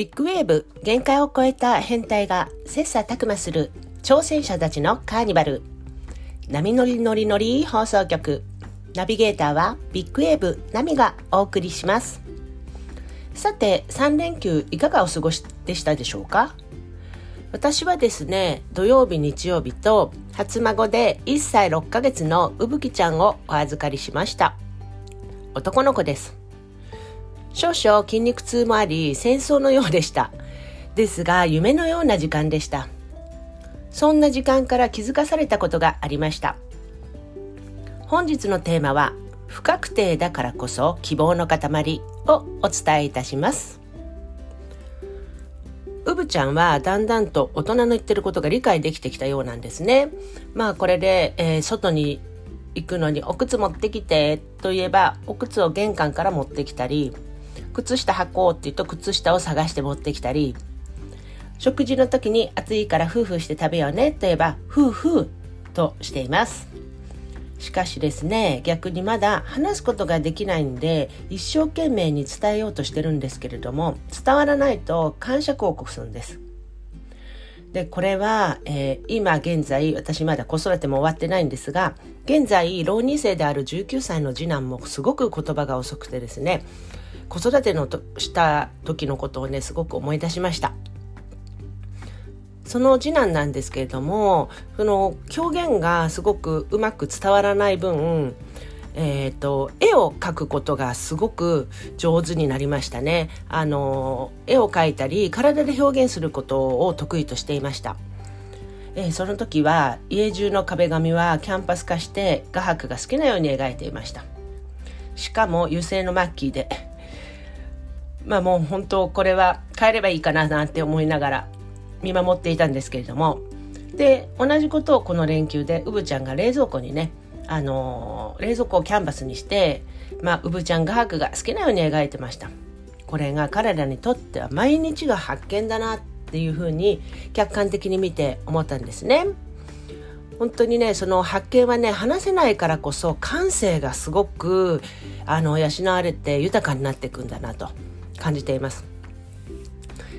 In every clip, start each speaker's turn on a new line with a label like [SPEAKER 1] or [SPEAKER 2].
[SPEAKER 1] ビッグウェーブ限界を超えた変態が切磋琢磨する挑戦者たちのカーニバル。波乗り乗り乗り放送局。ナビゲーターはビッグウェーブナミがお送りします。さて3連休いかがお過ごしでしたでしょうか？私はですね土曜日日曜日と初孫で1歳6ヶ月のうぶきちゃんをお預かりしました。男の子です。少々筋肉痛もあり戦争のようでした。ですが夢のような時間でした。そんな時間から気づかされたことがありました。本日のテーマは不確定だからこそ希望の塊をお伝えいたします。うぶちゃんはだんだんと大人の言ってることが理解できてきたようなんですね。まあこれで、えー、外に行くのにお靴持ってきてと言えばお靴を玄関から持ってきたり靴下履こうって言うと靴下を探して持ってきたり食事の時に暑いから夫婦して食べようねと言えば夫婦としています。しかしですね逆にまだ話すことができないんで一生懸命に伝えようとしてるんですけれども伝わらないと感謝広告するんです。でこれは、えー、今現在私まだ子育ても終わってないんですが現在浪人生である19歳の次男もすごく言葉が遅くてですね子育てのとした時のことをねすごく思い出しました。その次男なんですけれどもその表現がすごくうまく伝わらない分えーと、絵を描くことがすごく上手になりましたね。あの絵を描いたり体で表現することを得意としていました、えー、その時は家中の壁紙はキャンパス化して画伯が好きなように描いていました。しかも油性のマッキーでまあもう本当これは変えればいいかななんて思いながら見守っていたんですけれども。で同じことをこの連休でうぶちゃんが冷蔵庫にねあの冷蔵庫をキャンバスにしてまあうぶちゃん画伯が好きなように描いてました。これが彼らにとっては毎日が発見だなっていうふうに客観的に見て思ったんですね。本当にねその発見はね話せないからこそ感性がすごくあの養われて豊かになっていくんだなと。感じています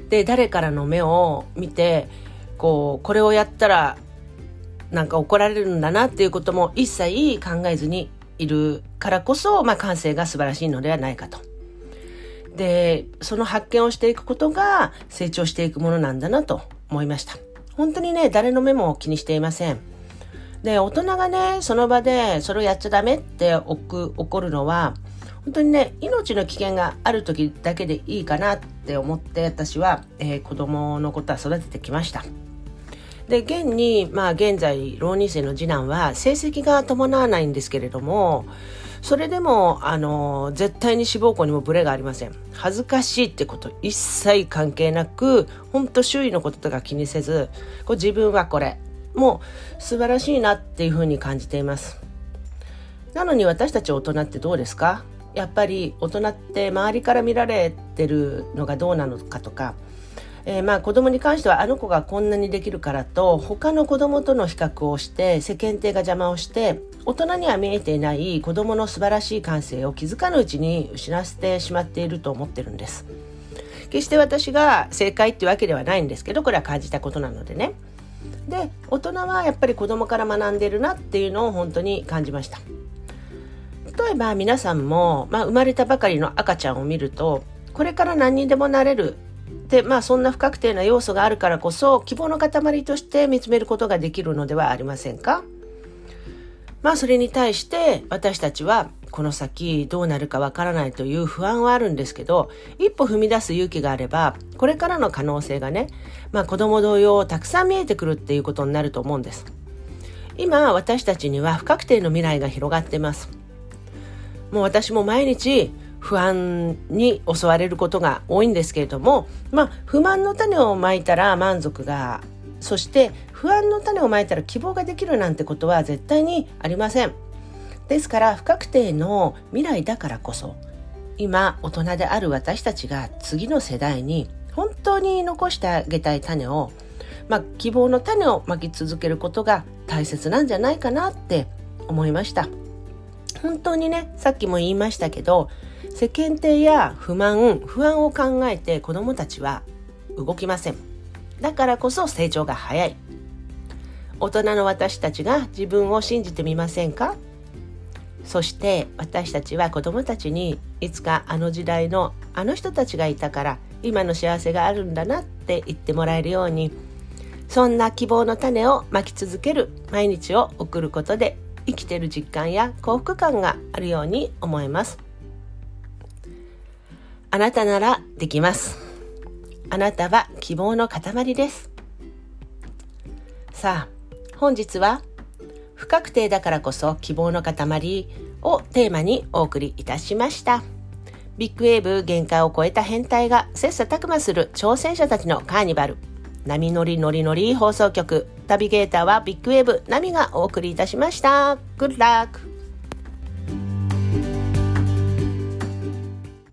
[SPEAKER 1] で誰からの目を見てこうこれをやったらなんか怒られるんだなっていうことも一切考えずにいるからこそ、まあ、感性が素晴らしいのではないかと。でその発見をしていくことが成長していくものなんだなと思いました。本当にね誰の目も気にしていません。で大人がねその場でそれをやっちゃダメって怒るのは本当にね命の危険がある時だけでいいかなって思って私は、えー、子供のことは育ててきました。で現に、まあ、現在浪人生の次男は成績が伴わないんですけれどもそれでもあの絶対に志望校にもブレがありません。恥ずかしいってこと一切関係なく本当周囲のこととか気にせずこう自分はこれ。もう素晴らしいなっていうふうに感じています。なのに私たち大人ってどうですか？やっぱり大人って周りから見られてるのがどうなのかとか、えー、まあ子供に関してはあの子がこんなにできるからと他の子供との比較をして世間体が邪魔をして大人には見えていない子供の素晴らしい感性を気づかぬうちに失わせてしまっていると思ってるんです。決して私が正解ってわけではないんですけどこれは感じたことなのでね。で大人はやっぱり子供から学んでるなっていうのを本当に感じました。例えば皆さんも、まあ、生まれたばかりの赤ちゃんを見るとこれから何にでもなれるでまあそんな不確定な要素があるからこそ希望の塊として見つめることができるのではありませんか？まあそれに対して私たちはこの先どうなるかわからないという不安はあるんですけど一歩踏み出す勇気があればこれからの可能性がね、まあ、子供同様たくさん見えてくるっていうことになると思うんです。今私たちには不確定の未来が広がってます。もう私も毎日不安に襲われることが多いんですけれども、まあ、不満の種をまいたら満足がそして不安の種をまいたら希望ができるなんてことは絶対にありませんですから不確定の未来だからこそ今大人である私たちが次の世代に本当に残してあげたい種を、まあ、希望の種をまき続けることが大切なんじゃないかなって思いました。本当にねさっきも言いましたけど世間体や不満不安を考えて子どもたちは動きません。だからこそ成長が早い。大人の私たちが自分を信じてみませんか？そして私たちは子供たちにいつかあの時代のあの人たちがいたから今の幸せがあるんだなって言ってもらえるようにそんな希望の種をまき続ける毎日を送ることで生きてる実感や幸福感があるように思いますあなたならできますあなたは希望の塊ですさあ本日は不確定だからこそ希望の塊をテーマにお送りいたしました。ビッグウェーブ限界を超えた変態が切磋琢磨する挑戦者たちのカーニバル。波乗り乗り乗り放送局。ナビゲーターはビッグウェーブナミがお送りいたしました。Good luck!